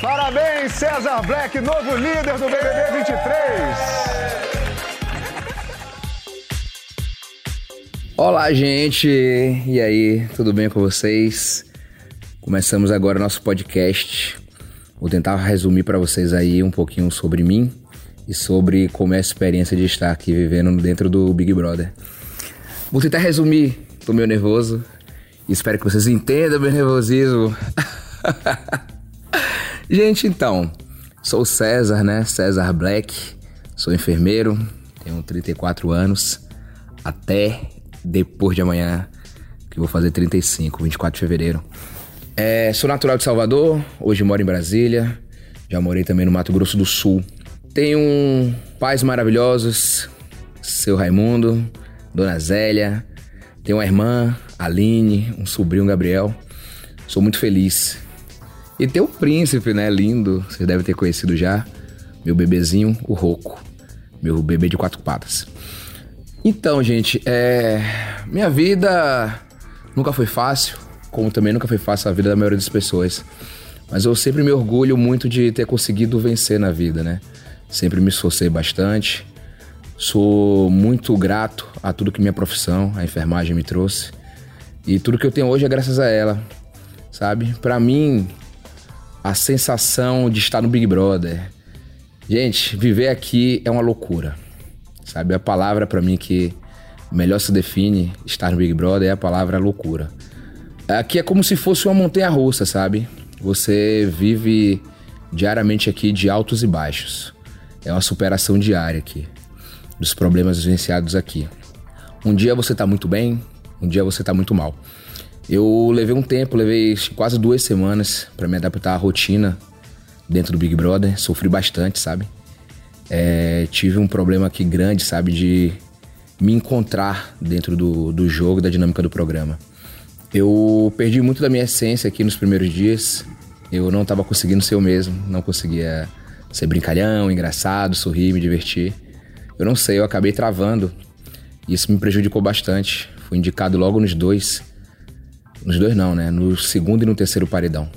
Parabéns, César Black, novo líder do BBB 23. Olá, gente! E aí, tudo bem com vocês? Começamos agora nosso podcast. Vou tentar resumir para vocês aí um pouquinho sobre mim e sobre como é a experiência de estar aqui vivendo dentro do Big Brother. Vou tentar resumir, tô meio nervoso espero que vocês entendam meu nervosismo. Gente, então, sou César, né? César Black, sou enfermeiro, tenho 34 anos, até depois de amanhã, que vou fazer 35, 24 de fevereiro. É, sou natural de Salvador, hoje moro em Brasília, já morei também no Mato Grosso do Sul. Tenho pais maravilhosos, seu Raimundo, Dona Zélia, tenho uma irmã, Aline, um sobrinho, Gabriel. Sou muito feliz e tem o príncipe, né? Lindo. Vocês devem ter conhecido já. Meu bebezinho, o Roco. Meu bebê de quatro patas. Então, gente, é... minha vida nunca foi fácil, como também nunca foi fácil a vida da maioria das pessoas. Mas eu sempre me orgulho muito de ter conseguido vencer na vida, né? Sempre me esforcei bastante. Sou muito grato a tudo que minha profissão, a enfermagem, me trouxe. E tudo que eu tenho hoje é graças a ela, sabe? Para mim, a sensação de estar no Big Brother. Gente, viver aqui é uma loucura. Sabe, a palavra para mim que melhor se define estar no Big Brother é a palavra loucura. Aqui é como se fosse uma montanha russa, sabe? Você vive diariamente aqui de altos e baixos. É uma superação diária aqui dos problemas vivenciados aqui. Um dia você tá muito bem, um dia você tá muito mal. Eu levei um tempo, levei quase duas semanas para me adaptar à rotina dentro do Big Brother. Sofri bastante, sabe? É, tive um problema aqui grande, sabe? De me encontrar dentro do, do jogo, da dinâmica do programa. Eu perdi muito da minha essência aqui nos primeiros dias. Eu não estava conseguindo ser eu mesmo, não conseguia ser brincalhão, engraçado, sorrir, me divertir. Eu não sei, eu acabei travando. Isso me prejudicou bastante. Fui indicado logo nos dois nos dois não, né? No segundo e no terceiro paredão.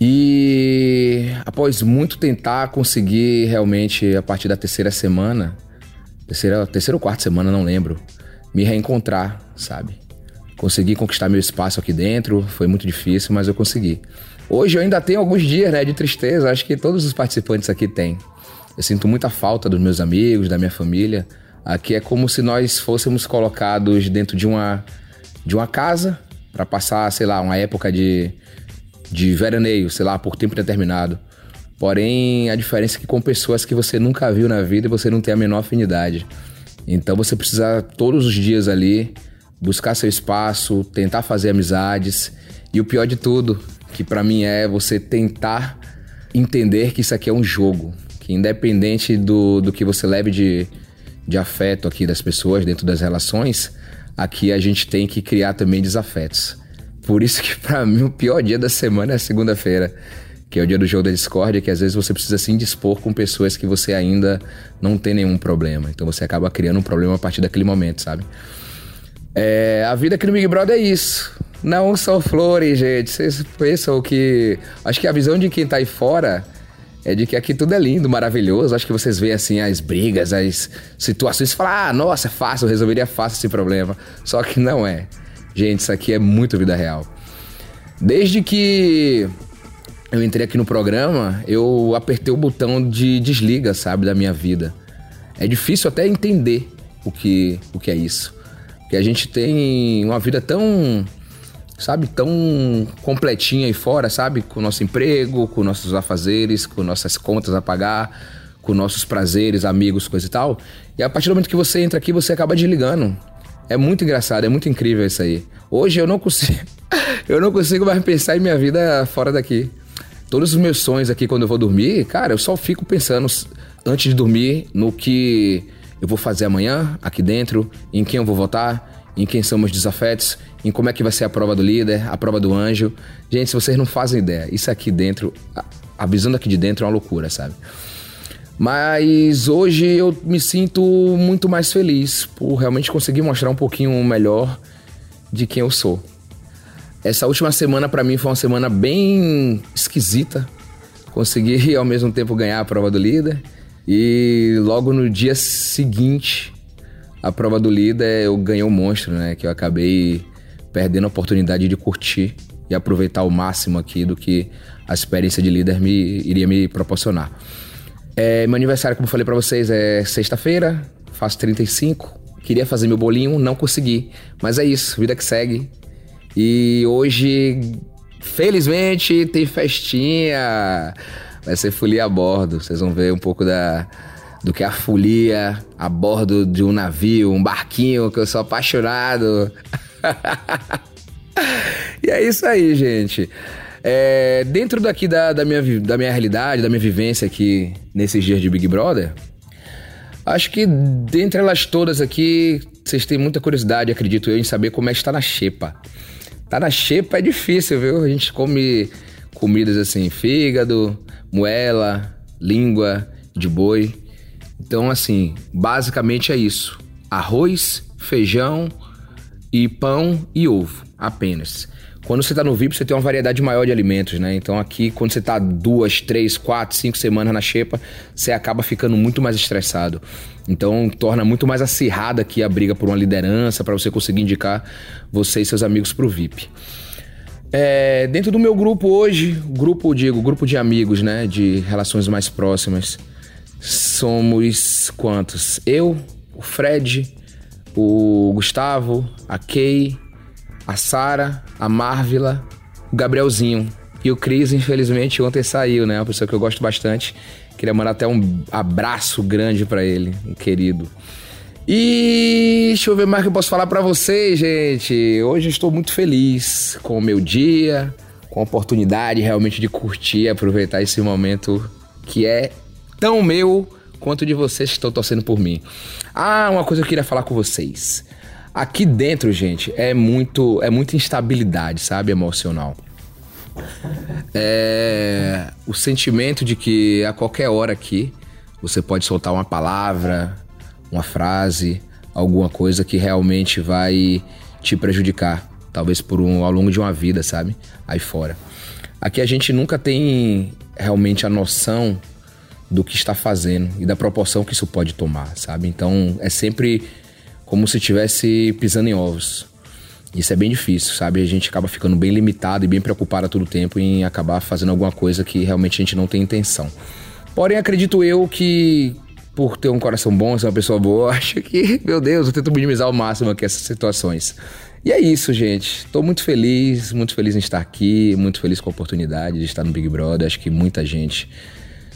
E após muito tentar conseguir realmente a partir da terceira semana, terceira, terceira ou quarta semana, não lembro, me reencontrar, sabe? Consegui conquistar meu espaço aqui dentro, foi muito difícil, mas eu consegui. Hoje eu ainda tenho alguns dias, né, de tristeza, acho que todos os participantes aqui têm. Eu sinto muita falta dos meus amigos, da minha família. Aqui é como se nós fôssemos colocados dentro de uma de uma casa para passar, sei lá, uma época de, de veraneio, sei lá, por tempo determinado. Porém, a diferença é que com pessoas que você nunca viu na vida você não tem a menor afinidade. Então você precisa todos os dias ali buscar seu espaço, tentar fazer amizades. E o pior de tudo, que para mim é você tentar entender que isso aqui é um jogo. Que independente do, do que você leve de, de afeto aqui das pessoas dentro das relações, aqui a gente tem que criar também desafetos. Por isso que para mim o pior dia da semana é segunda-feira, que é o dia do jogo da discórdia, que às vezes você precisa se indispor com pessoas que você ainda não tem nenhum problema. Então você acaba criando um problema a partir daquele momento, sabe? É, a vida aqui no Big Brother é isso. Não são flores, gente. Vocês pensam que. Acho que a visão de quem tá aí fora é de que aqui tudo é lindo, maravilhoso. Acho que vocês veem assim as brigas, as situações e ah, nossa, é fácil, eu resolveria fácil esse problema. Só que não é. Gente, isso aqui é muito vida real. Desde que eu entrei aqui no programa, eu apertei o botão de desliga, sabe, da minha vida. É difícil até entender o que, o que é isso. Porque a gente tem uma vida tão sabe, tão completinha aí fora, sabe? Com o nosso emprego, com nossos afazeres, com nossas contas a pagar, com nossos prazeres, amigos, coisa e tal. E a partir do momento que você entra aqui, você acaba desligando. É muito engraçado, é muito incrível isso aí. Hoje eu não consigo, eu não consigo mais pensar em minha vida fora daqui. Todos os meus sonhos aqui quando eu vou dormir, cara, eu só fico pensando antes de dormir no que eu vou fazer amanhã aqui dentro, em quem eu vou votar, em quem são desafetos, em como é que vai ser a prova do líder, a prova do anjo. Gente, se vocês não fazem ideia, isso aqui dentro, a visão daqui de dentro é uma loucura, sabe? Mas hoje eu me sinto muito mais feliz por realmente conseguir mostrar um pouquinho melhor de quem eu sou. Essa última semana para mim foi uma semana bem esquisita, consegui ao mesmo tempo ganhar a prova do líder. E logo no dia seguinte, a prova do líder, eu ganhei o um monstro, né? Que eu acabei perdendo a oportunidade de curtir e aproveitar o máximo aqui do que a experiência de líder me iria me proporcionar. É, meu aniversário, como eu falei para vocês, é sexta-feira, faço 35. Queria fazer meu bolinho, não consegui. Mas é isso, vida que segue. E hoje, felizmente, tem festinha. Vai ser folia a bordo. Vocês vão ver um pouco da, do que a folia a bordo de um navio, um barquinho, que eu sou apaixonado. e é isso aí, gente. É, dentro daqui da, da, minha, da minha realidade, da minha vivência aqui nesses dias de Big Brother, acho que dentre elas todas aqui, vocês têm muita curiosidade, acredito eu, em saber como é que está na xepa. Tá na xepa é difícil, viu? A gente come comidas assim, fígado, moela, língua de boi. Então, assim, basicamente é isso: arroz, feijão e pão e ovo, apenas. Quando você está no VIP, você tem uma variedade maior de alimentos, né? Então aqui, quando você está duas, três, quatro, cinco semanas na xepa, você acaba ficando muito mais estressado. Então torna muito mais acirrada aqui a briga por uma liderança para você conseguir indicar você e seus amigos para o VIP. É, dentro do meu grupo hoje, grupo, digo, grupo de amigos, né? De relações mais próximas, somos quantos? Eu, o Fred, o Gustavo, a Kay, a Sara, a Marvila, o Gabrielzinho. E o Cris, infelizmente, ontem saiu, né? Uma pessoa que eu gosto bastante. Queria mandar até um abraço grande para ele, um querido. E deixa eu ver mais o que eu posso falar para vocês, gente. Hoje eu estou muito feliz com o meu dia, com a oportunidade realmente de curtir, aproveitar esse momento que é tão meu quanto de vocês que estão torcendo por mim. Ah, uma coisa que eu queria falar com vocês. Aqui dentro, gente, é muito é muita instabilidade, sabe, emocional. É o sentimento de que a qualquer hora aqui você pode soltar uma palavra, uma frase, alguma coisa que realmente vai te prejudicar, talvez por um ao longo de uma vida, sabe? Aí fora. Aqui a gente nunca tem realmente a noção do que está fazendo e da proporção que isso pode tomar, sabe? Então é sempre como se estivesse pisando em ovos. Isso é bem difícil, sabe? A gente acaba ficando bem limitado e bem preocupado a todo tempo em acabar fazendo alguma coisa que realmente a gente não tem intenção. Porém, acredito eu que por ter um coração bom, ser uma pessoa boa, acho que, meu Deus, eu tento minimizar ao máximo aqui essas situações. E é isso, gente. Estou muito feliz, muito feliz em estar aqui, muito feliz com a oportunidade de estar no Big Brother. Acho que muita gente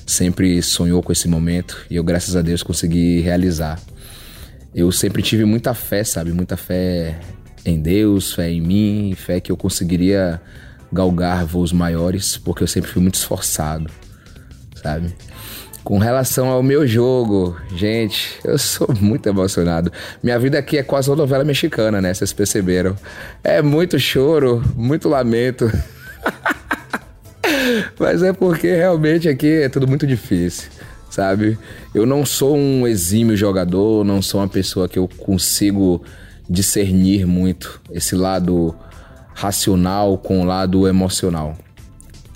sempre sonhou com esse momento e eu, graças a Deus, consegui realizar eu sempre tive muita fé, sabe? Muita fé em Deus, fé em mim, fé que eu conseguiria galgar voos maiores, porque eu sempre fui muito esforçado, sabe? Com relação ao meu jogo, gente, eu sou muito emocionado. Minha vida aqui é quase uma novela mexicana, né? Vocês perceberam. É muito choro, muito lamento. Mas é porque realmente aqui é tudo muito difícil sabe? Eu não sou um exímio jogador, não sou uma pessoa que eu consigo discernir muito esse lado racional com o lado emocional.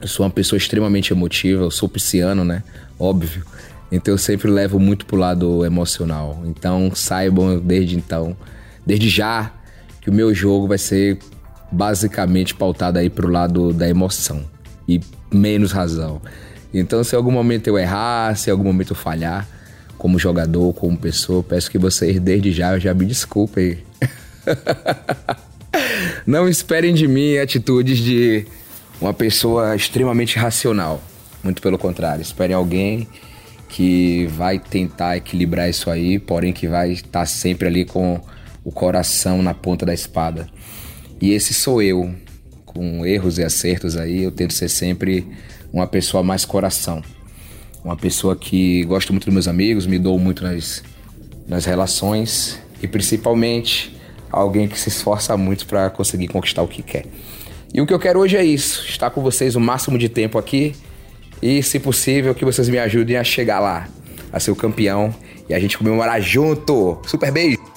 Eu sou uma pessoa extremamente emotiva, eu sou pisciano, né? Óbvio. Então eu sempre levo muito pro lado emocional. Então saibam desde então, desde já, que o meu jogo vai ser basicamente pautado aí pro lado da emoção e menos razão. Então, se em algum momento eu errar, se em algum momento eu falhar, como jogador, como pessoa, peço que vocês desde já já me desculpem. Não esperem de mim atitudes de uma pessoa extremamente racional. Muito pelo contrário, esperem alguém que vai tentar equilibrar isso aí, porém que vai estar sempre ali com o coração na ponta da espada. E esse sou eu, com erros e acertos aí, eu tento ser sempre uma pessoa mais coração. Uma pessoa que gosta muito dos meus amigos, me dou muito nas, nas relações e principalmente alguém que se esforça muito para conseguir conquistar o que quer. E o que eu quero hoje é isso: estar com vocês o máximo de tempo aqui e, se possível, que vocês me ajudem a chegar lá, a ser o campeão e a gente comemorar junto. Super beijo!